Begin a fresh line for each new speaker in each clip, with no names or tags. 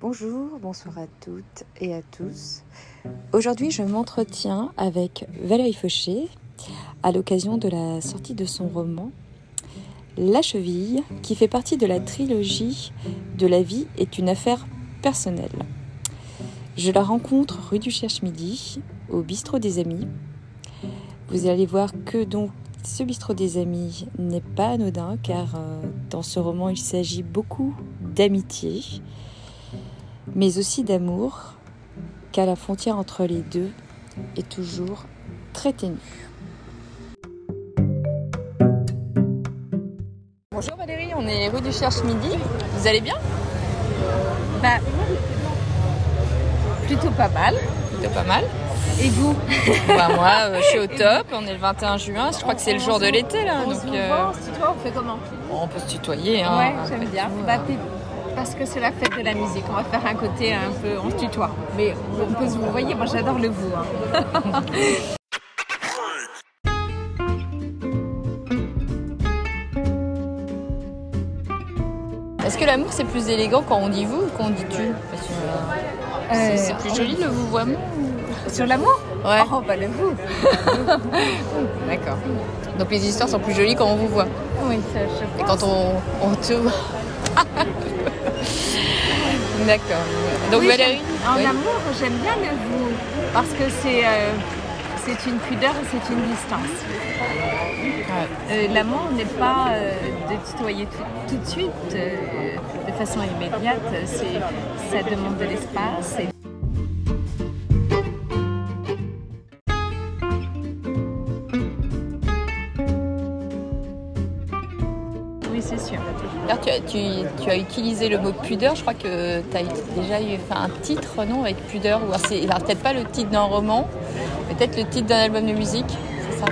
Bonjour, bonsoir à toutes et à tous. Aujourd'hui, je m'entretiens avec Valérie Fauché à l'occasion de la sortie de son roman La cheville, qui fait partie de la trilogie de la vie est une affaire personnelle. Je la rencontre rue du Cherche-Midi, au bistrot des Amis. Vous allez voir que donc ce bistrot des Amis n'est pas anodin car euh, dans ce roman il s'agit beaucoup d'amitié mais aussi d'amour, car la frontière entre les deux est toujours très ténue. Bonjour Valérie, on est rue du Cherche-Midi. Vous allez bien?
Bah, plutôt pas mal.
Plutôt pas mal.
Et vous?
Bah, Moi, euh, je suis au top. On est le 21 juin. Je crois que c'est le jour de l'été là.
On
donc,
se
euh,
voit, on se tutoie, on fait comment?
on peut se tutoyer. Hein,
Ouais, j'aime bien.
tout,
Bah,
euh.
puis, parce que c'est la fête de la musique, on va faire un côté un peu, on se tutoie. Mais on peut se vous voyez, moi j'adore le vous. hein.
Est-ce que l'amour c'est plus élégant quand on dit vous ou quand on dit tu? Euh, c'est-
Euh,
C'est plus joli le vouvoiement
Sur l'amour?
Ouais.
Oh, bah le vous.
D'accord. Donc les histoires sont plus jolies quand on vous voit.
Oui, ça, je
Et
pense.
quand on, on te voit. D'accord. Donc
Oui,
Valérie
En
oui.
amour, j'aime bien le vous. Parce que c'est euh, c'est une pudeur et c'est une distance. Euh, L'amour n'est pas euh, de tutoyer tout, tout de suite, de façon immédiate. Ça demande de l'espace. et-
tu, as, utilisé le mot pudeur. Je crois que tu as déjà eu un titre, non, avec pudeur. Ou peut-être pas le titre d'un roman, peut-être le titre d'un album de musique. C'est ça?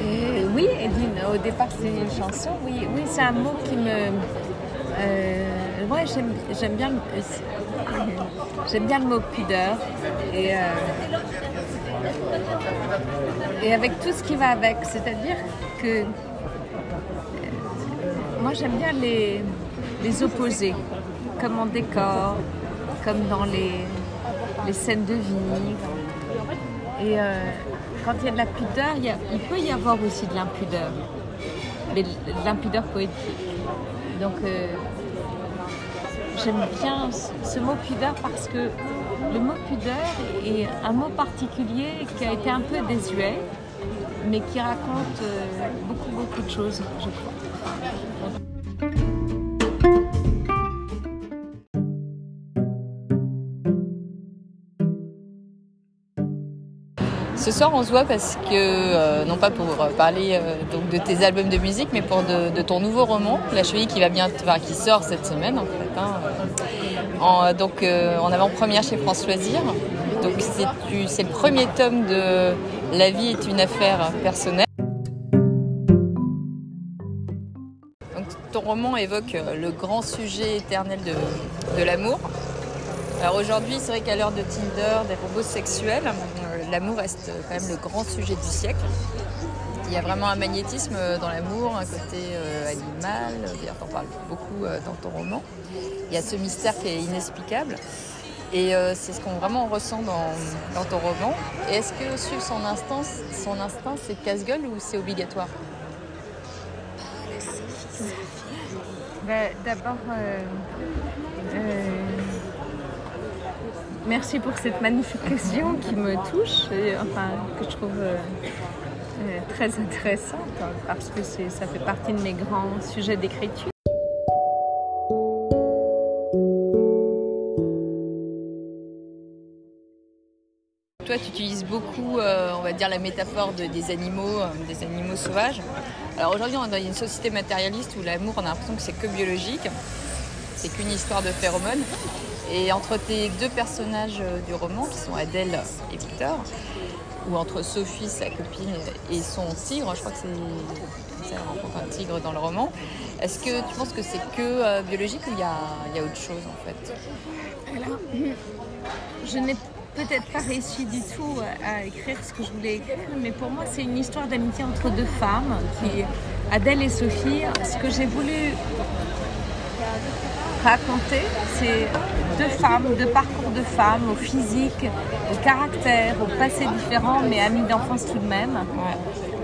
Euh, oui, au départ c'est une chanson. Oui, oui c'est un mot qui me. Euh, ouais, j'aime, bien, j'aime bien le mot pudeur. Et, euh, et avec tout ce qui va avec. C'est-à-dire que. Moi j'aime bien les, les opposés, comme en décor, comme dans les, scènes de vie. Et euh, quand il y a de la pudeur, il, peut y avoir aussi de l'impudeur, mais de l'impudeur poétique. Donc euh, j'aime bien ce, ce mot pudeur parce que le mot pudeur est un mot particulier qui a été un peu désuet, mais qui raconte euh, beaucoup beaucoup de choses, je crois.
Ce soir, on se voit parce que, euh, non pas pour euh, parler euh, donc de tes albums de musique, mais pour de, ton nouveau roman, La cheville, qui va bien, qui sort cette semaine en fait. hein, en, donc, en avant-première chez France Loisirs. Donc, c'est le premier tome de La vie est une affaire personnelle. Ton roman évoque le grand sujet éternel de, de l'amour. Alors aujourd'hui, c'est vrai qu'à l'heure de Tinder, des robots sexuels, l'amour reste quand même le grand sujet du siècle. Il y a vraiment un magnétisme euh, dans l'amour, un côté euh, animal, d'ailleurs t'en parles beaucoup euh, dans ton roman. Il y a ce mystère qui est inexplicable. Et euh, c'est ce qu'on vraiment ressent dans, dans ton roman. Est-ce que suivre son instinct, son instinct c'est casse-gueule ou c'est obligatoire?
Ben, D'abord, euh, euh, merci pour cette magnifique question qui me touche, et, enfin, que je trouve euh, euh, très intéressante, parce que ça fait partie de mes grands sujets d'écriture.
Toi, tu utilises beaucoup, euh, on va dire, la métaphore de- des animaux, des animaux sauvages. Alors aujourd'hui, on est dans une société matérialiste où l'amour, on a l'impression que c'est que biologique, c'est qu'une histoire de phéromones. Et entre tes deux personnages euh, du roman, qui sont Adèle et Victor, ou entre Sophie, sa copine, et son tigre, je crois que c'est un tigre dans le roman. Est-ce que tu penses que c'est que euh, biologique ou il y a, autre chose en fait?
Alors, je n'ai peut-être pas réussi du tout à écrire ce que je voulais écrire, mais pour moi, c'est une histoire d'amitié entre deux femmes, qui Adèle et Sophie. Ce que j'ai voulu raconter, c'est deux femmes, deux parcours de femmes, au physique, au caractère, au passé différent, mais amies d'enfance tout de même.
Ouais.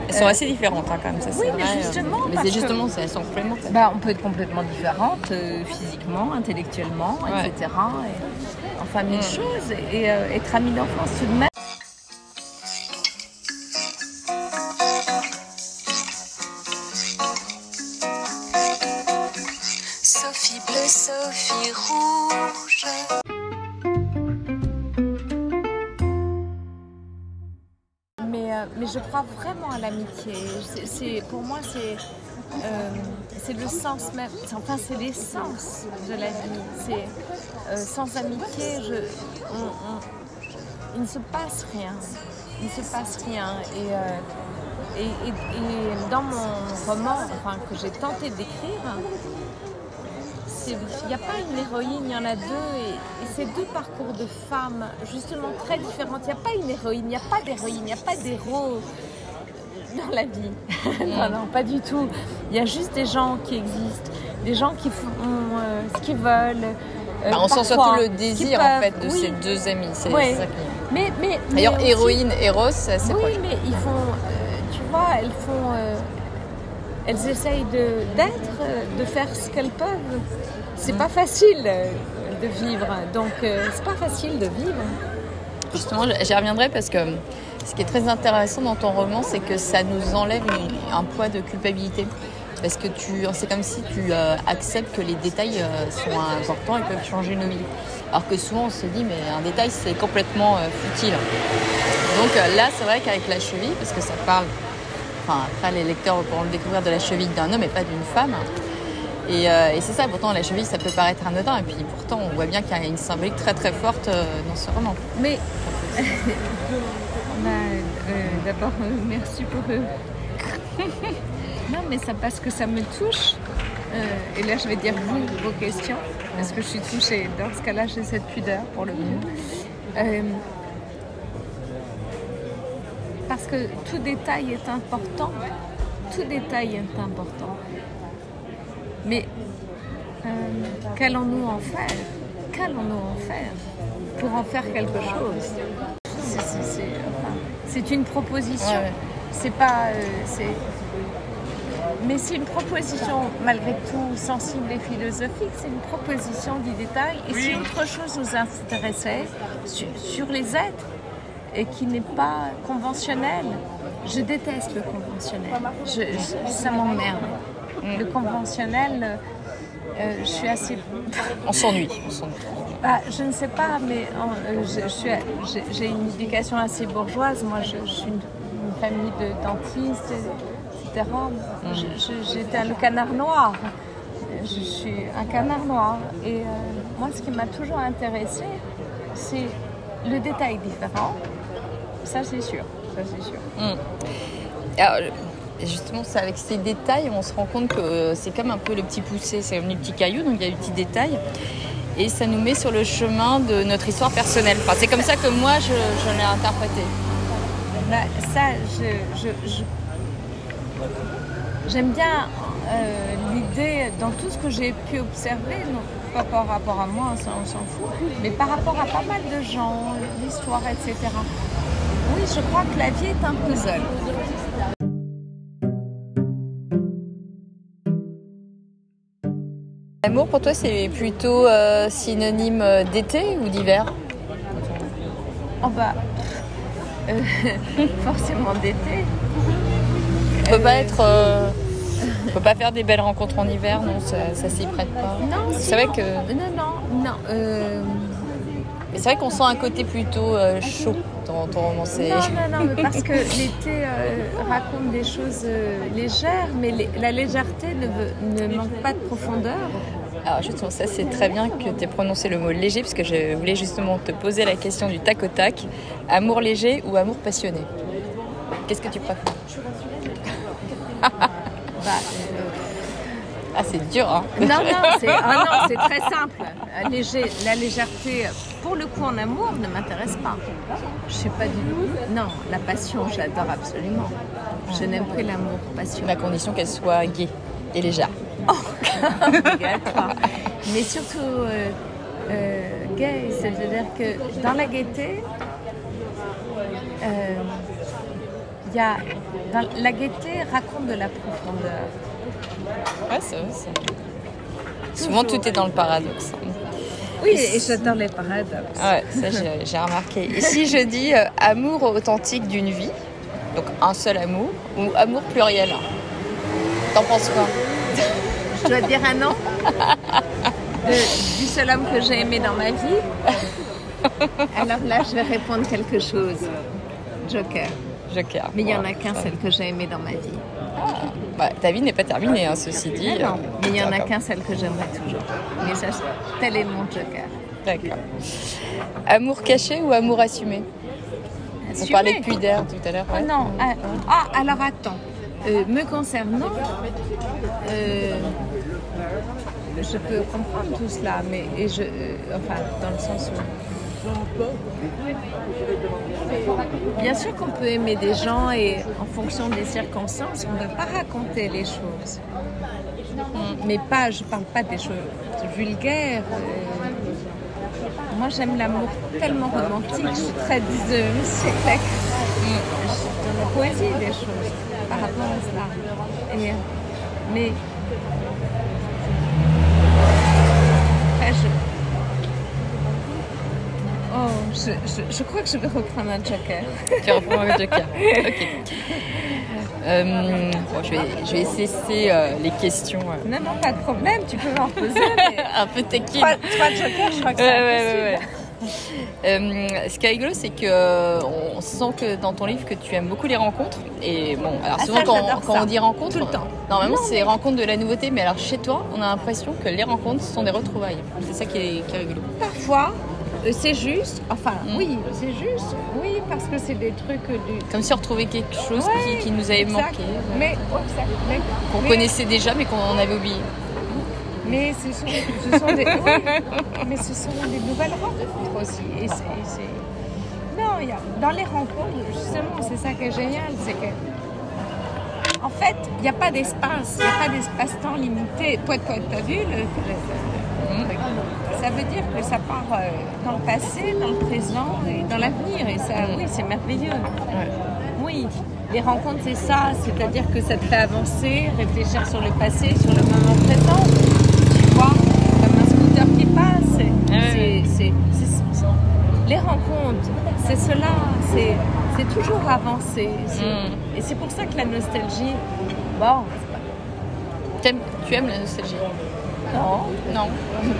Elles sont assez différentes hein, quand même, ça
Oui,
c'est
mais
vrai.
justement,
Mais c'est
que-
justement, elles sont complètement.
Bah, on peut être complètement différente, euh, physiquement, intellectuellement,
Ouais.
etc. Et, enfin, mille
Mm.
choses. Et euh, être amie d'enfance tout de même. Vraiment à l'amitié. C'est- pour moi, c'est euh, c'est le sens même. Enfin, c'est l'essence de la vie. C'est euh, sans amitié, je, il ne se passe rien. Il ne se passe rien. Et, euh, et, et- dans mon roman, enfin, que j'ai tenté d'écrire, il n'y a pas une héroïne, il y en a deux. Et, et c'est deux parcours de femmes, justement très différentes. Il n'y a pas une héroïne, il n'y a pas d'héroïne, il n'y a pas d'héros dans la vie. non, non, pas du tout. Il y a juste des gens qui existent, des gens qui font euh, ce qu'ils veulent. euh,
Bah, on sent surtout le désir en fait de
oui.
ces deux amies. C'est
Ouais.
ça qui-
Mais, mais,
D'ailleurs,
aussi-
héroïne, héros, c'est
oui,
proche.
mais ils font, euh, tu vois, elles font, elles essayent de d'être, de faire ce qu'elles peuvent. C'est pas facile euh, de vivre, donc c'est pas facile de vivre.
Justement, j'y reviendrai parce que ce qui est très intéressant dans ton roman, c'est que ça nous enlève une- un poids de culpabilité. Parce que tu, c'est comme si tu euh, acceptes que les détails euh, sont importants et peuvent changer nos vies. Alors que souvent on se dit, mais un détail c'est complètement euh, futile. Donc là, c'est vrai qu'avec la cheville, parce que ça parle, enfin après les lecteurs pourront le découvrir de la cheville d'un homme et pas d'une femme. Et, et c'est ça, pourtant la cheville ça peut paraître anodin, et puis pourtant on voit bien qu'il y a une symbolique très très forte dans ce roman.
Mais Bah, euh, d'abord, euh, merci pour eux. non, mais ça parce que ça me touche. Euh, et là, je vais dire vous, vos questions, parce que je suis touchée. Dans ce cas-là, j'ai cette pudeur pour le coup. Euh, parce que tout détail est important. Tout détail est important. Mais euh, qu'allons-nous en faire? Qu'allons-nous en faire pour en faire quelque chose? C'est- une proposition.
Ouais.
C'est pas. euh, mais c'est une proposition, malgré tout, sensible et philosophique. C'est une proposition du détail. Et si autre chose nous intéressait sur, sur les êtres et qui n'est pas conventionnel, je déteste le conventionnel. Je- je- ça m'emmerde. Le conventionnel, euh, je suis assez
On s'ennuie.
Bah, je ne sais pas, mais euh, j'ai, une éducation assez bourgeoise. Moi, je, je suis une, une famille de dentistes, etc. Je- j'étais le canard noir. Je suis un canard noir. Et euh, moi, ce qui m'a toujours intéressé, c'est le détail différent. Ça, c'est sûr. Ça, c'est sûr.
Alors, euh, justement, c'est avec ces détails, on se rend compte que euh, c'est comme un peu le petit poussé, c'est comme les petits cailloux, donc il y a des petits détails. Et ça nous met sur le chemin de notre histoire personnelle. Enfin, c'est comme ça que moi, je, l'ai interprété.
Bah, ça, je, j'aime bien euh, l'idée dans tout ce que j'ai pu observer, pas par rapport à moi, ça on s'en fout, mais par rapport à pas mal de gens, l'histoire, etc. Oui, je crois que la vie est un puzzle.
L'amour, pour toi, c'est plutôt euh, synonyme d'été ou d'hiver?
Oh bah, euh, forcément d'été.
On peut pas être... euh, on peut pas faire des belles rencontres en hiver, non, ça, ça s'y prête pas.
Non,
C'est vrai que...
Non, non, non.
Mais c'est vrai qu'on sent un côté plutôt chaud dans ton roman. c'est-
Non, non, non, mais parce que l'été euh, raconte des choses euh, légères, mais les- la légèreté ne, manque pas de profondeur.
Alors justement, ça c'est très bien que tu aies prononcé le mot léger, parce que je voulais justement te poser la question du tac au tac. Amour léger ou amour passionné? Qu'est-ce que tu préfères?
Bah, euh,
Ah c'est dur, hein
non, non, c'est ah très simple. La, légèreté, pour le coup, en amour, ne m'intéresse pas. Je sais pas du tout. Non, la passion, j'adore absolument. Je n'aime que l'amour passionné.
À condition qu'elle soit gaie et légère.
Regarde-toi. mais surtout euh, euh, gay. C'est-à-dire que dans la gaieté, euh, il y a, dans- la gaieté raconte de la profondeur.
Ouais, c'est vrai. c'est- Souvent, tout est dans le paradoxe.
Oui, et j'adore les paradoxes.
Ouais, ça j'ai j'ai remarqué. Et si je dis euh, amour authentique d'une vie, donc un seul amour, ou amour pluriel T'en penses quoi?
Je dois dire un nom de- du seul homme que j'ai aimé dans ma vie. Alors là, je vais répondre quelque chose. Joker.
Joker.
Mais il n'y en a qu'un seul que j'ai aimé dans ma vie.
Bah, ta vie n'est pas terminée, hein, ceci dit.
Ah non, mais il n'y en a qu'un seul que j'aimerais toujours. Mais ça, tel est mon Joker.
D'accord. Amour caché ou amour assumé? On parlait de pudeur tout à l'heure.
Ah
ouais.
non, ah, ah, alors attends. Euh, me concernant, euh, je peux comprendre tout cela, mais et je, euh, enfin, dans le sens où. Bien sûr qu'on peut aimer des gens et en fonction des circonstances, on ne peut pas raconter les choses. Mais pas, je parle pas des choses vulgaires. euh, moi, j'aime l'amour tellement romantique. Je suis très 19e siècle. avec- Dans la poésie, des choses par rapport à cela. Mais. Après, je. Oh, je, je, je crois que je vais reprendre un joker.
Tu reprends le Joker. Ok. Euh, bon, je, vais, je vais cesser euh, les questions euh,
Non, non, pas de problème, tu peux m'en poser. Mais...
un peu taquines.
trois, trois jokers, je crois que c'est
ouais, ouais, ouais. Euh, ce qui est rigolo, c'est que on sent que dans ton livre que tu aimes beaucoup les rencontres. Et bon, alors
Ah,
souvent
ça,
quand, on dit rencontres,
Tout le temps.
normalement c'est
mais-
rencontres de la nouveauté. Mais alors chez toi, on a l'impression que les rencontres sont des retrouvailles. C'est ça qui est, qui est rigolo.
Parfois, c'est juste. Enfin,
Mm.
oui, c'est juste. Oui, parce que c'est des trucs euh, du.
Comme si on retrouvait quelque chose
Ouais,
qui, qui nous avait
exact.
manqué,
Mais,
qu'on connaissait déjà mais qu'on avait oublié.
Mais ce sont, ce sont des, oui, mais ce sont des nouvelles rencontres aussi. Et c'est, et c'est- non, y a, dans les rencontres, justement, c'est ça qui est génial, c'est que, en fait, il n'y a pas d'espace, il n'y a pas d'espace-temps limité. Toi, toi, tu as vu le- ça veut dire que ça part euh, dans le passé, dans le présent et dans l'avenir. Et ça, oui, c'est merveilleux. Oui, les rencontres, c'est ça. C'est-à-dire que ça te fait avancer, réfléchir sur le passé, sur le moment présent. Tu vois, comme un scooter qui passe. C'est-
Ouais.
les rencontres, c'est cela. C'est c'est toujours avancer.
Mm.
Et c'est pour ça que la nostalgie, bon,
tu aimes la nostalgie?
Non,
Non.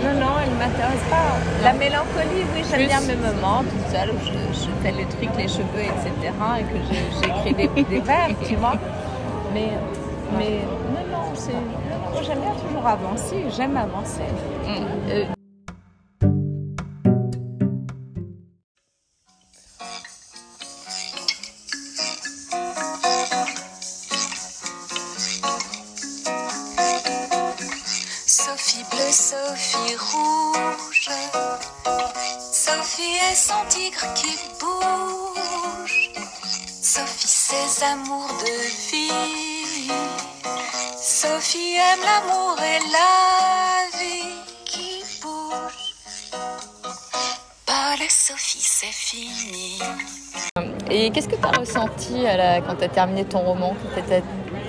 non, non, elle ne m'intéresse pas. La mélancolie, oui, j'aime bien mes moments toute seule où je, je fais les trucs, les cheveux, etc. et que j'écris des, des vers, tu vois. Mais, mais non, non, c'est. Moi, j'aime bien toujours avancer, j'aime avancer.
Mm.
Euh,
Sophie est son tigre qui bouge. Sophie, ses amours de vie. Sophie aime l'amour et la vie qui bouge. Paul et Sophie, c'est fini.
Et qu'est-ce que tu as ressenti à la- quand tu as terminé ton roman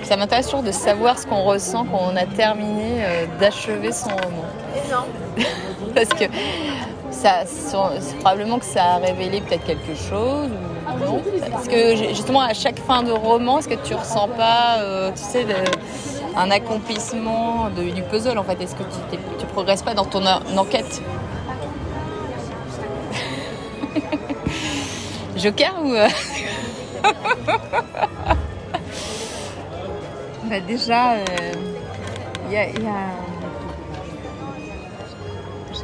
Ça m'intéresse toujours de savoir ce qu'on ressent quand on a terminé euh, d'achever son roman. Parce que ça, c'est probablement que ça a révélé peut-être quelque chose ou non. Parce que justement, à chaque fin de roman, est-ce que tu ressens pas, euh, tu sais, de- un accomplissement de- du puzzle en fait? Est-ce que tu, tu progresses pas dans ton en- enquête? Joker ou euh,
bah, déjà, euh, il y a. il y a-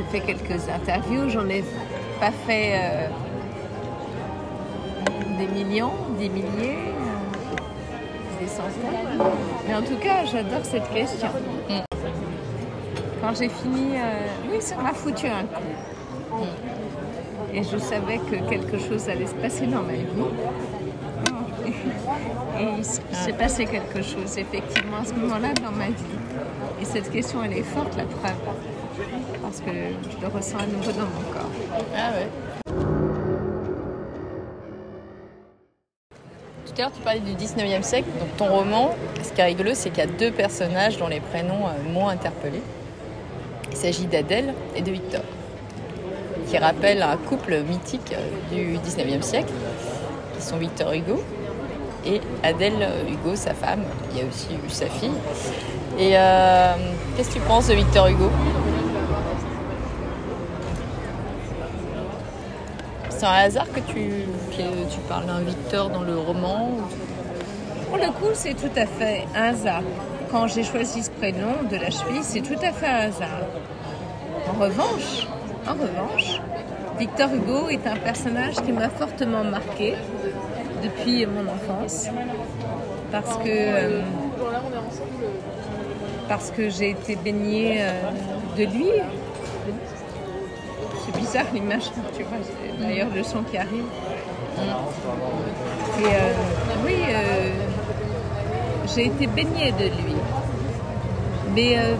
J'ai fait quelques interviews, j'en ai pas fait euh, des millions, des milliers, euh, des centaines. Mais en tout cas, j'adore cette question.
Mm.
Quand j'ai fini, euh, oui, ça m'a foutu un coup. Et je savais que quelque chose allait se passer dans ma vie. Et il s'est passé quelque chose, effectivement, à ce moment-là dans ma vie. Et cette question, elle est forte, la preuve. Que je le ressens à nouveau dans mon corps.
Ah ouais. Tout à l'heure, tu parlais du 19e siècle. Donc, ton roman, ce qui est rigolo, c'est qu'il y a deux personnages dont les prénoms euh, m'ont interpellé. Il s'agit d'Adèle et de Victor, qui rappellent un couple mythique euh, du 19e siècle, qui sont Victor Hugo et Adèle Hugo, sa femme. Il y a aussi eu sa fille. Et euh, qu'est-ce que tu penses de Victor Hugo? C'est un hasard que tu, que tu parles d'un Victor dans le roman ou-
Pour le coup, c'est tout à fait un hasard. Quand j'ai choisi ce prénom de la cheville, c'est tout à fait un hasard. En revanche, en revanche, Victor Hugo est un personnage qui m'a fortement marqué depuis mon enfance. Parce que, euh, parce que j'ai été baignée euh, de lui. C'est bizarre l'image, tu vois. D'ailleurs, le son qui arrive. Et euh, oui, euh, j'ai été baignée de lui. Mais euh,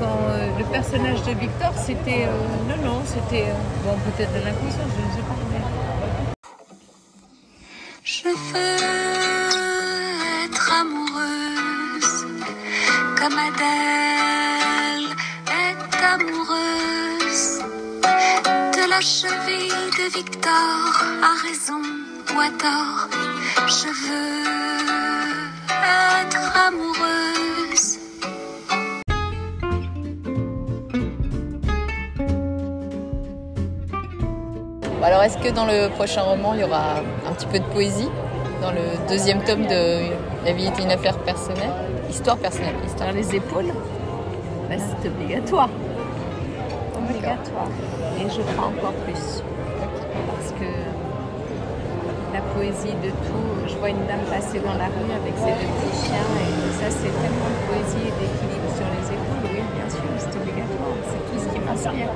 quand le personnage de Victor, c'était. non, non, c'était. bon, peut-être de l'inconscient, je ne sais pas.
Je veux être amoureuse comme Adèle est amoureuse la cheville de Victor. À raison ou à tort, je veux être amoureuse.
Alors, est-ce que dans le prochain roman, il y aura un petit peu de poésie Dans le deuxième tome de La vie était une affaire personnelle? Histoire personnelle. Histoire.
Dans les épaules, bah, c'est obligatoire. Obligatoire. Et je crois encore plus. Parce que la poésie de tout, je vois une dame passer dans la rue avec ses deux petits chiens et ça c'est tellement de poésie et d'équilibre sur les épaules, oui bien sûr, c'est obligatoire. C'est tout ce qui m'inspire.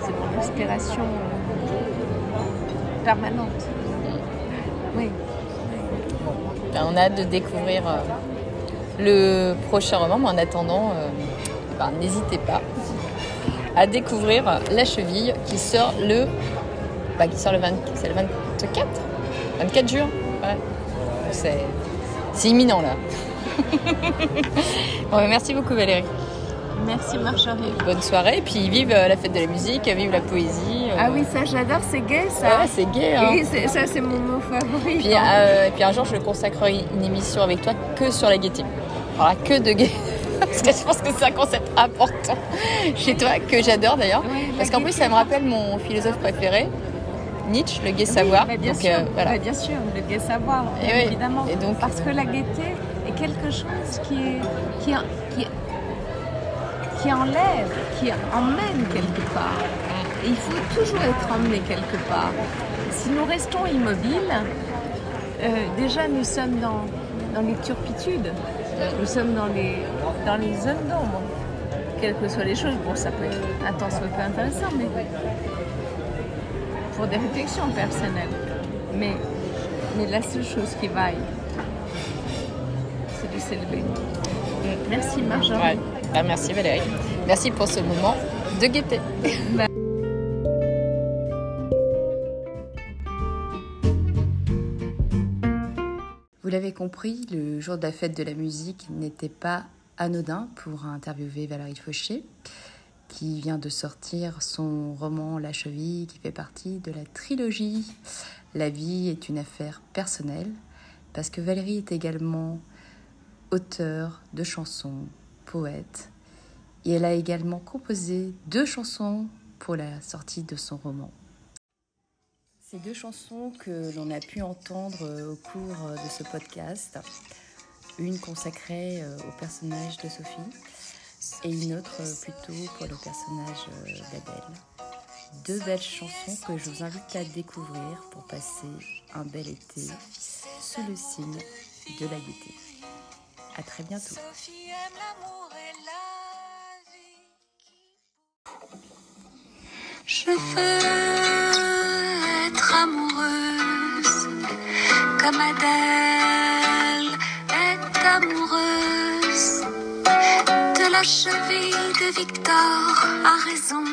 C'est mon inspiration permanente. Oui.
Ben, on a hâte de découvrir euh, le prochain roman, mais en attendant, euh, ben, n'hésitez pas à découvrir La Cheville qui sort le, ben, qui sort le, 20 c'est le 24 24 juin. Ouais. C'est, imminent là. Bon, merci beaucoup Valérie.
Merci Marjorie.
Bonne soirée, et puis vive euh, la fête de la musique, vive la poésie. euh.
Ah oui, ça j'adore, c'est gay ça.
Ouais, c'est gay. Hein.
Et ça c'est mon mot favori.
Puis, euh, et puis un jour, je consacrerai une émission avec toi que sur la gaieté. Voilà, que de gaieté. Parce que je pense que c'est un concept important chez toi, que j'adore d'ailleurs.
Oui,
Parce qu'en plus, ça me rappelle mon philosophe préféré, Nietzsche, le gai savoir.
Bah, bien
Donc,
sûr,
euh, voilà.
bah, bien sûr, le gai savoir,
Et
bien
oui,
évidemment.
et donc-
Parce que la gaieté est quelque chose qui, est, qui, qui, qui enlève, qui emmène quelque part. Et il faut toujours être emmené quelque part. Si nous restons immobiles, euh, déjà nous sommes dans, dans les turpitudes, nous sommes dans les, dans les zones d'ombre. Quelles que soient les choses, bon, ça peut être un temps soit peu intéressant, mais pour des réflexions personnelles. Mais, mais la seule chose qui vaille, c'est de s'élever. Merci Marjorie.
Ouais. Bah, merci Valérie. Merci pour ce moment de gaieté.
Vous l'avez compris, le jour de la fête de la musique n'était pas anodin pour interviewer Valérie Fauché, qui vient de sortir son roman La Cheville, qui fait partie de la trilogie La vie est une affaire personnelle, parce que Valérie est également auteure de chansons, poète, et elle a également composé deux chansons pour la sortie de son roman. Ces deux chansons que l'on a pu entendre au cours de ce podcast, une consacrée euh, au personnage de Sophie et une autre euh, plutôt pour le personnage euh, d'Adèle. Deux belles chansons que je vous invite à découvrir pour passer un bel été sous le signe de la gaieté. À très bientôt.
Je veux être amoureuse comme Adèle amoureuse de la cheville de Victor, à raison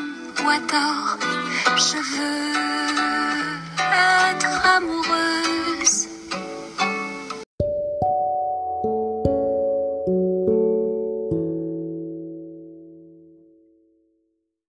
ou à tort. Je veux être amoureux.